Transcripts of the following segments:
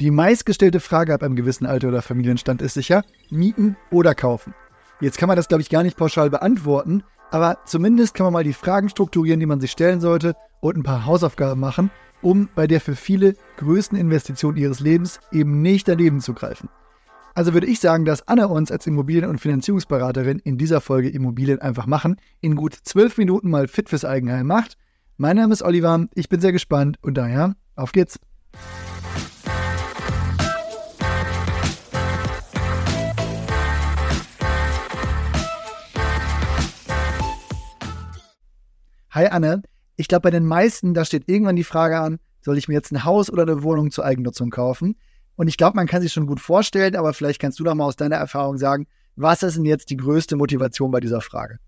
Die meistgestellte Frage ab einem gewissen Alter oder Familienstand ist sicher, mieten oder kaufen. Jetzt kann man das, glaube ich, gar nicht pauschal beantworten, aber zumindest kann man mal die Fragen strukturieren, die man sich stellen sollte und ein paar Hausaufgaben machen, um bei der für viele größten Investition ihres Lebens eben nicht daneben zu greifen. Also würde ich sagen, dass Anna uns als Immobilien- und Finanzierungsberaterin in dieser Folge Immobilien einfach machen, in gut zwölf Minuten mal fit fürs Eigenheim macht. Mein Name ist Oliver, ich bin sehr gespannt und daher, auf geht's! Hi Anne, ich glaube bei den meisten, da steht irgendwann die Frage an, soll ich mir jetzt ein Haus oder eine Wohnung zur Eigennutzung kaufen? Und ich glaube, man kann sich schon gut vorstellen, aber vielleicht kannst du doch mal aus deiner Erfahrung sagen, was ist denn jetzt die größte Motivation bei dieser Frage?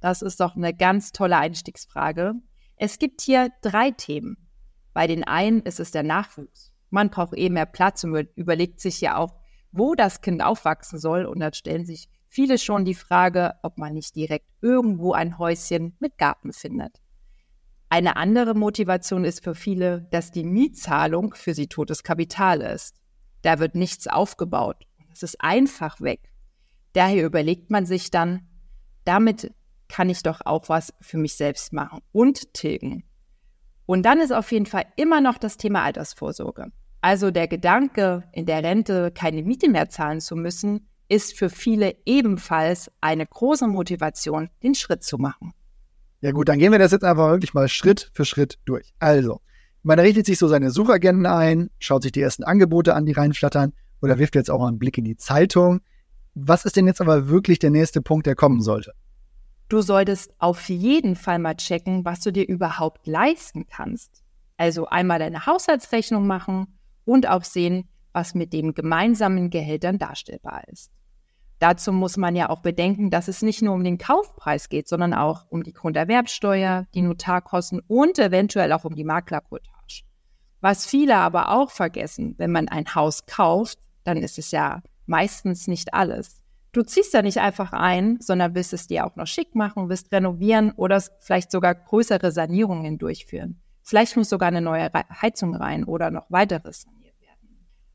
Das ist doch eine ganz tolle Einstiegsfrage. Es gibt hier drei Themen. Bei den einen ist es der Nachwuchs. Man braucht eben mehr Platz und überlegt sich ja auch, wo das Kind aufwachsen soll. Und dann stellen sich viele schon die Frage, ob man nicht direkt irgendwo ein Häuschen mit Garten findet. Eine andere Motivation ist für viele, dass die Mietzahlung für sie totes Kapital ist. Da wird nichts aufgebaut. Es ist einfach weg. Daher überlegt man sich dann, damit kann ich doch auch was für mich selbst machen und tilgen. Und dann ist auf jeden Fall immer noch das Thema Altersvorsorge. Also der Gedanke, in der Rente keine Miete mehr zahlen zu müssen, ist für viele ebenfalls eine große Motivation, den Schritt zu machen. Ja gut, dann gehen wir das jetzt einfach wirklich mal Schritt für Schritt durch. Also, man richtet sich so seine Suchagenten ein, schaut sich die ersten Angebote an, die reinflattern oder wirft jetzt auch einen Blick in die Zeitung. Was ist denn jetzt aber wirklich der nächste Punkt, der kommen sollte? Du solltest auf jeden Fall mal checken, was du dir überhaupt leisten kannst. Also einmal deine Haushaltsrechnung machen und auch sehen, was mit den gemeinsamen Gehältern darstellbar ist. Dazu muss man ja auch bedenken, dass es nicht nur um den Kaufpreis geht, sondern auch um die Grunderwerbsteuer, die Notarkosten und eventuell auch um die Maklerquotage. Was viele aber auch vergessen, wenn man ein Haus kauft, dann ist es ja meistens nicht alles. Du ziehst da nicht einfach ein, sondern willst es dir auch noch schick machen, willst renovieren oder vielleicht sogar größere Sanierungen durchführen. Vielleicht muss sogar eine neue Heizung rein oder noch weiteres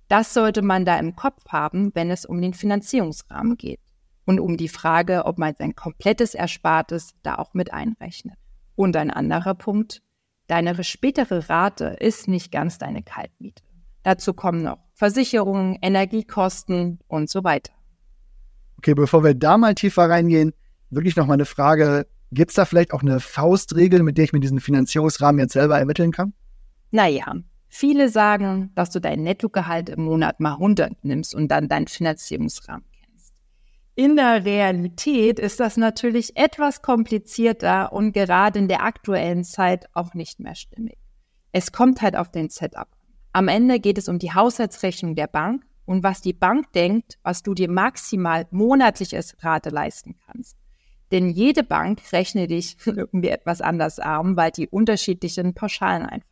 das sollte man da im Kopf haben, wenn es um den Finanzierungsrahmen geht und um die Frage, ob man sein komplettes Erspartes da auch mit einrechnet. Und ein anderer Punkt, deine spätere Rate ist nicht ganz deine Kaltmiete. Dazu kommen noch Versicherungen, Energiekosten und so weiter. Okay, bevor wir da mal tiefer reingehen, wirklich noch mal eine Frage. Gibt es da vielleicht auch eine Faustregel, mit der ich mir diesen Finanzierungsrahmen jetzt selber ermitteln kann? Naja, Viele sagen, dass du dein Nettogehalt im Monat mal 100 nimmst und dann deinen Finanzierungsrahmen kennst. In der Realität ist das natürlich etwas komplizierter und gerade in der aktuellen Zeit auch nicht mehr stimmig. Es kommt halt auf den Setup. Am Ende geht es um die Haushaltsrechnung der Bank und was die Bank denkt, was du dir maximal monatliches Rate leisten kannst. Denn jede Bank rechnet dich irgendwie etwas anders arm, weil die unterschiedlichen Pauschalen einfach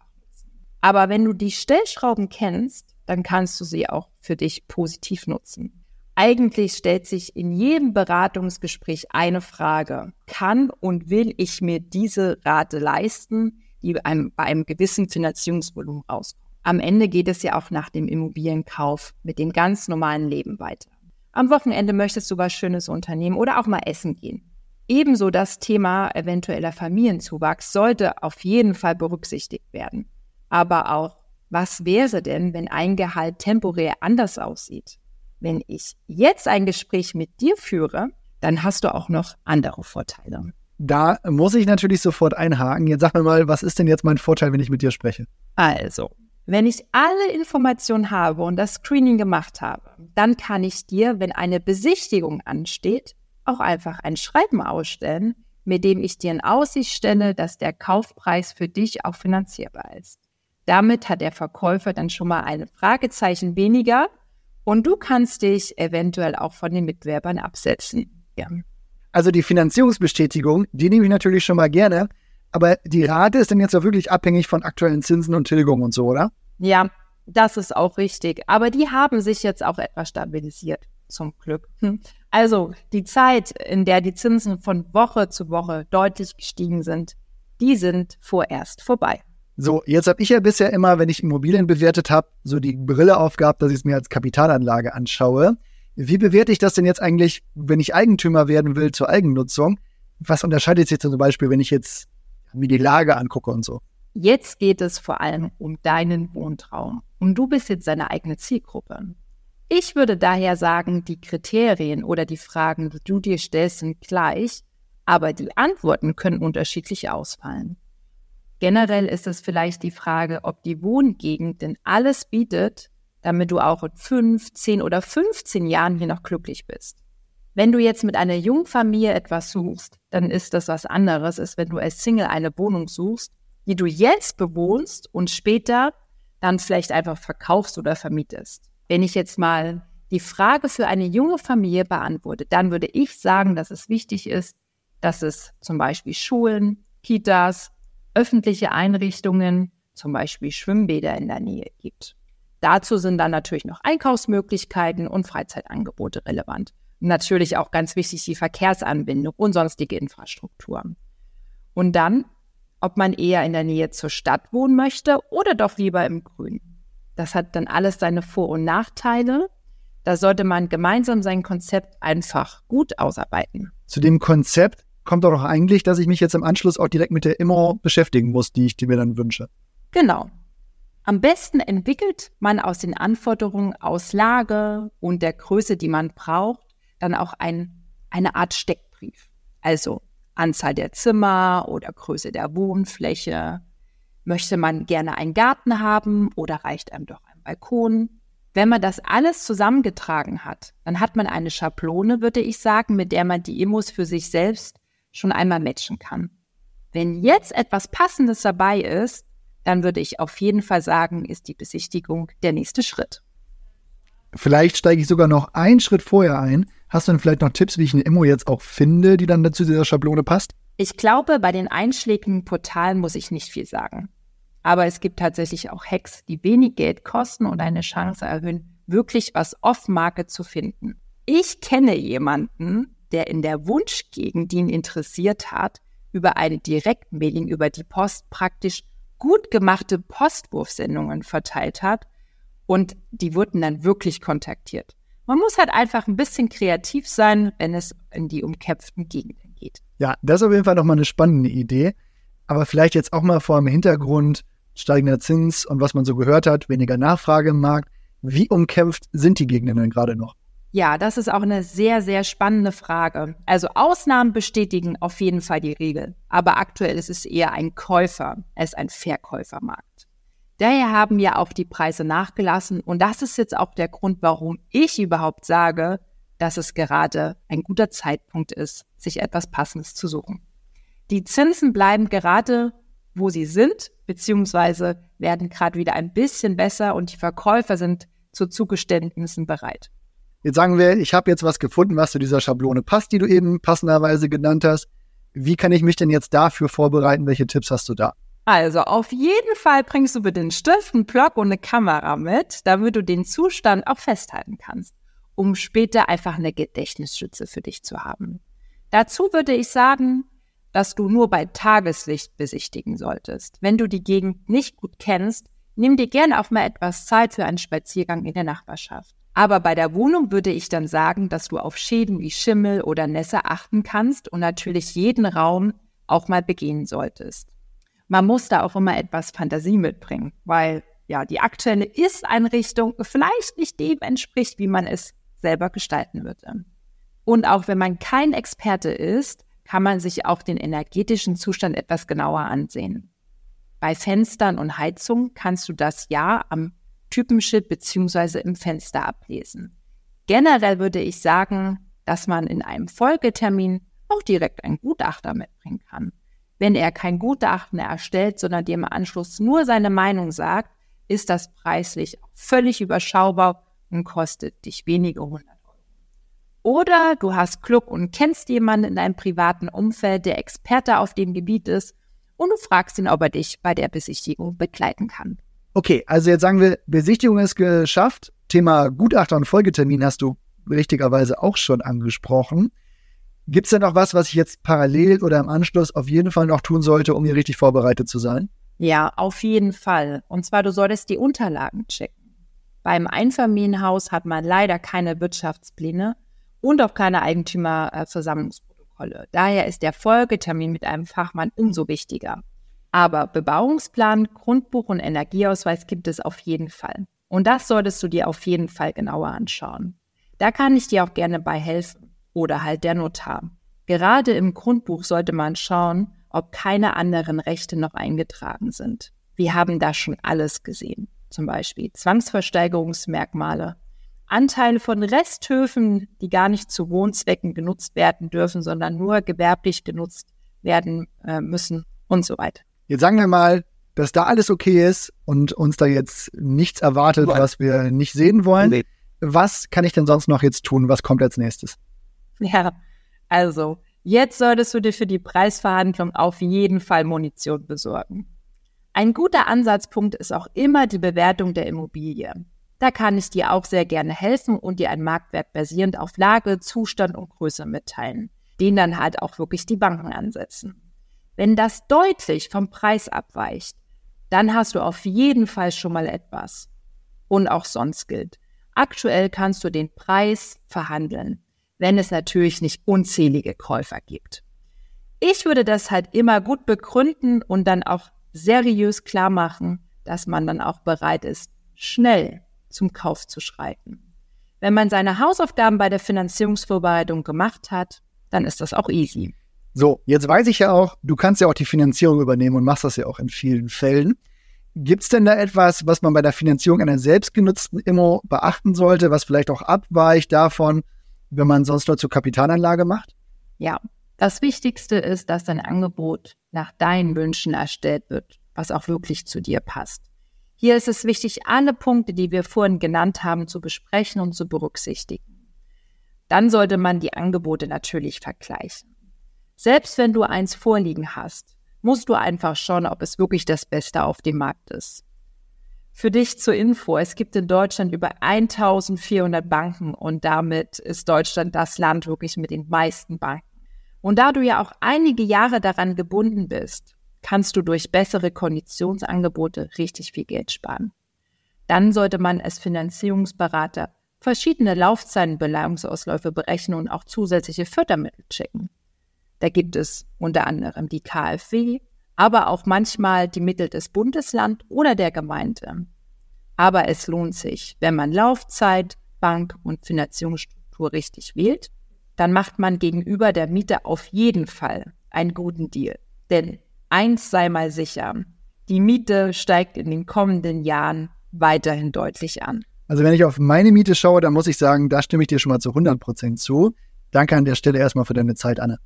aber wenn du die Stellschrauben kennst, dann kannst du sie auch für dich positiv nutzen. Eigentlich stellt sich in jedem Beratungsgespräch eine Frage. Kann und will ich mir diese Rate leisten, die einem, bei einem gewissen Finanzierungsvolumen rauskommt? Am Ende geht es ja auch nach dem Immobilienkauf mit dem ganz normalen Leben weiter. Am Wochenende möchtest du was Schönes unternehmen oder auch mal essen gehen. Ebenso das Thema eventueller Familienzuwachs sollte auf jeden Fall berücksichtigt werden aber auch, was wäre denn, wenn ein Gehalt temporär anders aussieht? Wenn ich jetzt ein Gespräch mit dir führe, dann hast du auch noch andere Vorteile. Da muss ich natürlich sofort einhaken. Jetzt sag mir mal, was ist denn jetzt mein Vorteil, wenn ich mit dir spreche? Also, wenn ich alle Informationen habe und das Screening gemacht habe, dann kann ich dir, wenn eine Besichtigung ansteht, auch einfach ein Schreiben ausstellen, mit dem ich dir in Aussicht stelle, dass der Kaufpreis für dich auch finanzierbar ist. Damit hat der Verkäufer dann schon mal ein Fragezeichen weniger und du kannst dich eventuell auch von den Mitwerbern absetzen. Ja. Also die Finanzierungsbestätigung, die nehme ich natürlich schon mal gerne, aber die Rate ist dann jetzt auch wirklich abhängig von aktuellen Zinsen und Tilgungen und so, oder? Ja, das ist auch richtig. Aber die haben sich jetzt auch etwas stabilisiert, zum Glück. Hm. Also die Zeit, in der die Zinsen von Woche zu Woche deutlich gestiegen sind, die sind vorerst vorbei. So, jetzt habe ich ja bisher immer, wenn ich Immobilien bewertet habe, so die Brille aufgehabt, dass ich es mir als Kapitalanlage anschaue. Wie bewerte ich das denn jetzt eigentlich, wenn ich Eigentümer werden will zur Eigennutzung? Was unterscheidet sich zum Beispiel, wenn ich jetzt mir die Lage angucke und so? Jetzt geht es vor allem um deinen Wohntraum. Und du bist jetzt deine eigene Zielgruppe. Ich würde daher sagen, die Kriterien oder die Fragen, die du dir stellst, sind gleich, aber die Antworten können unterschiedlich ausfallen. Generell ist es vielleicht die Frage, ob die Wohngegend denn alles bietet, damit du auch in fünf, zehn oder 15 Jahren hier noch glücklich bist. Wenn du jetzt mit einer jungen Familie etwas suchst, dann ist das was anderes, als wenn du als Single eine Wohnung suchst, die du jetzt bewohnst und später dann vielleicht einfach verkaufst oder vermietest. Wenn ich jetzt mal die Frage für eine junge Familie beantworte, dann würde ich sagen, dass es wichtig ist, dass es zum Beispiel Schulen, Kitas, öffentliche Einrichtungen, zum Beispiel Schwimmbäder in der Nähe gibt. Dazu sind dann natürlich noch Einkaufsmöglichkeiten und Freizeitangebote relevant. Natürlich auch ganz wichtig die Verkehrsanbindung und sonstige Infrastruktur. Und dann, ob man eher in der Nähe zur Stadt wohnen möchte oder doch lieber im Grün. Das hat dann alles seine Vor- und Nachteile. Da sollte man gemeinsam sein Konzept einfach gut ausarbeiten. Zu dem Konzept kommt doch eigentlich, dass ich mich jetzt im Anschluss auch direkt mit der Immo beschäftigen muss, die ich mir dann wünsche. Genau. Am besten entwickelt man aus den Anforderungen aus Lage und der Größe, die man braucht, dann auch ein, eine Art Steckbrief. Also Anzahl der Zimmer oder Größe der Wohnfläche. Möchte man gerne einen Garten haben oder reicht einem doch ein Balkon? Wenn man das alles zusammengetragen hat, dann hat man eine Schablone, würde ich sagen, mit der man die Immos für sich selbst schon einmal matchen kann. Wenn jetzt etwas Passendes dabei ist, dann würde ich auf jeden Fall sagen, ist die Besichtigung der nächste Schritt. Vielleicht steige ich sogar noch einen Schritt vorher ein. Hast du denn vielleicht noch Tipps, wie ich eine Immo jetzt auch finde, die dann zu dieser Schablone passt? Ich glaube, bei den einschlägigen Portalen muss ich nicht viel sagen. Aber es gibt tatsächlich auch Hacks, die wenig Geld kosten und eine Chance erhöhen, wirklich was off-Market zu finden. Ich kenne jemanden, der in der Wunschgegend, die ihn interessiert hat, über eine Direktmailing über die Post praktisch gut gemachte Postwurfsendungen verteilt hat und die wurden dann wirklich kontaktiert. Man muss halt einfach ein bisschen kreativ sein, wenn es in die umkämpften Gegenden geht. Ja, das ist auf jeden Fall nochmal eine spannende Idee. Aber vielleicht jetzt auch mal vor dem Hintergrund steigender Zins und was man so gehört hat, weniger Nachfrage im Markt. Wie umkämpft sind die Gegenden denn gerade noch? Ja, das ist auch eine sehr, sehr spannende Frage. Also Ausnahmen bestätigen auf jeden Fall die Regel. Aber aktuell ist es eher ein Käufer als ein Verkäufermarkt. Daher haben ja auch die Preise nachgelassen. Und das ist jetzt auch der Grund, warum ich überhaupt sage, dass es gerade ein guter Zeitpunkt ist, sich etwas Passendes zu suchen. Die Zinsen bleiben gerade, wo sie sind, beziehungsweise werden gerade wieder ein bisschen besser und die Verkäufer sind zu Zugeständnissen bereit. Jetzt sagen wir, ich habe jetzt was gefunden, was zu dieser Schablone passt, die du eben passenderweise genannt hast. Wie kann ich mich denn jetzt dafür vorbereiten? Welche Tipps hast du da? Also auf jeden Fall bringst du bitte einen Stift, einen Block und eine Kamera mit, damit du den Zustand auch festhalten kannst, um später einfach eine Gedächtnisschütze für dich zu haben. Dazu würde ich sagen, dass du nur bei Tageslicht besichtigen solltest. Wenn du die Gegend nicht gut kennst, nimm dir gerne auch mal etwas Zeit für einen Spaziergang in der Nachbarschaft. Aber bei der Wohnung würde ich dann sagen, dass du auf Schäden wie Schimmel oder Nässe achten kannst und natürlich jeden Raum auch mal begehen solltest. Man muss da auch immer etwas Fantasie mitbringen, weil ja, die aktuelle Ist-Einrichtung vielleicht nicht dem entspricht, wie man es selber gestalten würde. Und auch wenn man kein Experte ist, kann man sich auch den energetischen Zustand etwas genauer ansehen. Bei Fenstern und Heizung kannst du das ja am Typenschild beziehungsweise im Fenster ablesen. Generell würde ich sagen, dass man in einem Folgetermin auch direkt einen Gutachter mitbringen kann. Wenn er kein Gutachten erstellt, sondern dir im Anschluss nur seine Meinung sagt, ist das preislich völlig überschaubar und kostet dich wenige hundert Euro. Oder du hast Glück und kennst jemanden in deinem privaten Umfeld, der Experte auf dem Gebiet ist, und du fragst ihn, ob er dich bei der Besichtigung begleiten kann. Okay, also jetzt sagen wir, Besichtigung ist geschafft. Thema Gutachter und Folgetermin hast du richtigerweise auch schon angesprochen. Gibt es denn noch was, was ich jetzt parallel oder im Anschluss auf jeden Fall noch tun sollte, um hier richtig vorbereitet zu sein? Ja, auf jeden Fall. Und zwar, du solltest die Unterlagen checken. Beim Einfamilienhaus hat man leider keine Wirtschaftspläne und auch keine Eigentümerversammlungsprotokolle. Daher ist der Folgetermin mit einem Fachmann umso wichtiger. Aber Bebauungsplan, Grundbuch und Energieausweis gibt es auf jeden Fall. Und das solltest du dir auf jeden Fall genauer anschauen. Da kann ich dir auch gerne bei helfen. Oder halt der Notar. Gerade im Grundbuch sollte man schauen, ob keine anderen Rechte noch eingetragen sind. Wir haben da schon alles gesehen. Zum Beispiel Zwangsversteigerungsmerkmale, Anteile von Resthöfen, die gar nicht zu Wohnzwecken genutzt werden dürfen, sondern nur gewerblich genutzt werden äh, müssen und so weiter. Jetzt sagen wir mal, dass da alles okay ist und uns da jetzt nichts erwartet, was wir nicht sehen wollen. Was kann ich denn sonst noch jetzt tun? Was kommt als nächstes? Ja, also Jetzt solltest du dir für die Preisverhandlung auf jeden Fall Munition besorgen. Ein guter Ansatzpunkt ist auch immer die Bewertung der Immobilie. Da kann ich dir auch sehr gerne helfen und dir einen Marktwert basierend auf Lage, Zustand und Größe mitteilen, den dann halt auch wirklich die Banken ansetzen. Wenn das deutlich vom Preis abweicht, dann hast du auf jeden Fall schon mal etwas. Und auch sonst gilt. Aktuell kannst du den Preis verhandeln wenn es natürlich nicht unzählige Käufer gibt. Ich würde das halt immer gut begründen und dann auch seriös klar machen, dass man dann auch bereit ist, schnell zum Kauf zu schreiten. Wenn man seine Hausaufgaben bei der Finanzierungsvorbereitung gemacht hat, dann ist das auch easy. So, jetzt weiß ich ja auch, du kannst ja auch die Finanzierung übernehmen und machst das ja auch in vielen Fällen. Gibt es denn da etwas, was man bei der Finanzierung einer selbstgenutzten Immo beachten sollte, was vielleicht auch abweicht davon, wenn man sonst nur zur Kapitalanlage macht? Ja, das Wichtigste ist, dass dein Angebot nach deinen Wünschen erstellt wird, was auch wirklich zu dir passt. Hier ist es wichtig, alle Punkte, die wir vorhin genannt haben, zu besprechen und zu berücksichtigen. Dann sollte man die Angebote natürlich vergleichen. Selbst wenn du eins vorliegen hast, musst du einfach schauen, ob es wirklich das Beste auf dem Markt ist. Für dich zur Info, es gibt in Deutschland über 1400 Banken und damit ist Deutschland das Land wirklich mit den meisten Banken. Und da du ja auch einige Jahre daran gebunden bist, kannst du durch bessere Konditionsangebote richtig viel Geld sparen. Dann sollte man als Finanzierungsberater verschiedene Laufzeitenbeleihungsausläufe berechnen und auch zusätzliche Fördermittel checken. Da gibt es unter anderem die KfW, aber auch manchmal die Mittel des Bundesland oder der Gemeinde. Aber es lohnt sich, wenn man Laufzeit, Bank und Finanzierungsstruktur richtig wählt, dann macht man gegenüber der Miete auf jeden Fall einen guten Deal. Denn eins sei mal sicher, die Miete steigt in den kommenden Jahren weiterhin deutlich an. Also wenn ich auf meine Miete schaue, dann muss ich sagen, da stimme ich dir schon mal zu 100 Prozent zu. Danke an der Stelle erstmal für deine Zeit, Anne.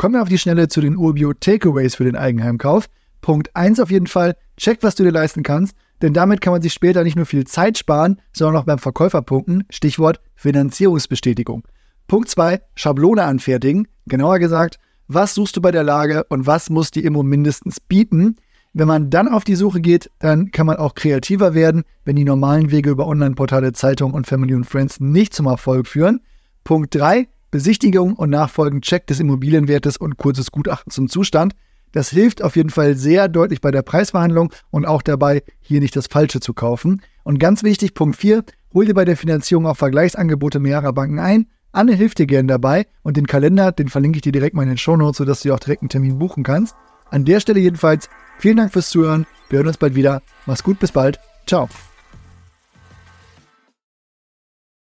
Kommen wir auf die Schnelle zu den Urbio Takeaways für den Eigenheimkauf. Punkt 1 auf jeden Fall, check, was du dir leisten kannst, denn damit kann man sich später nicht nur viel Zeit sparen, sondern auch beim Verkäufer punkten. Stichwort Finanzierungsbestätigung. Punkt 2, Schablone anfertigen. Genauer gesagt, was suchst du bei der Lage und was muss die Immo mindestens bieten? Wenn man dann auf die Suche geht, dann kann man auch kreativer werden, wenn die normalen Wege über Online-Portale, Zeitungen und Family und Friends nicht zum Erfolg führen. Punkt 3, Besichtigung und nachfolgend Check des Immobilienwertes und kurzes Gutachten zum Zustand. Das hilft auf jeden Fall sehr deutlich bei der Preisverhandlung und auch dabei, hier nicht das Falsche zu kaufen. Und ganz wichtig, Punkt 4, hol dir bei der Finanzierung auch Vergleichsangebote mehrerer Banken ein. Anne hilft dir gerne dabei und den Kalender, den verlinke ich dir direkt mal in den Shownotes, sodass du dir auch direkt einen Termin buchen kannst. An der Stelle jedenfalls vielen Dank fürs Zuhören. Wir hören uns bald wieder. Mach's gut, bis bald. Ciao.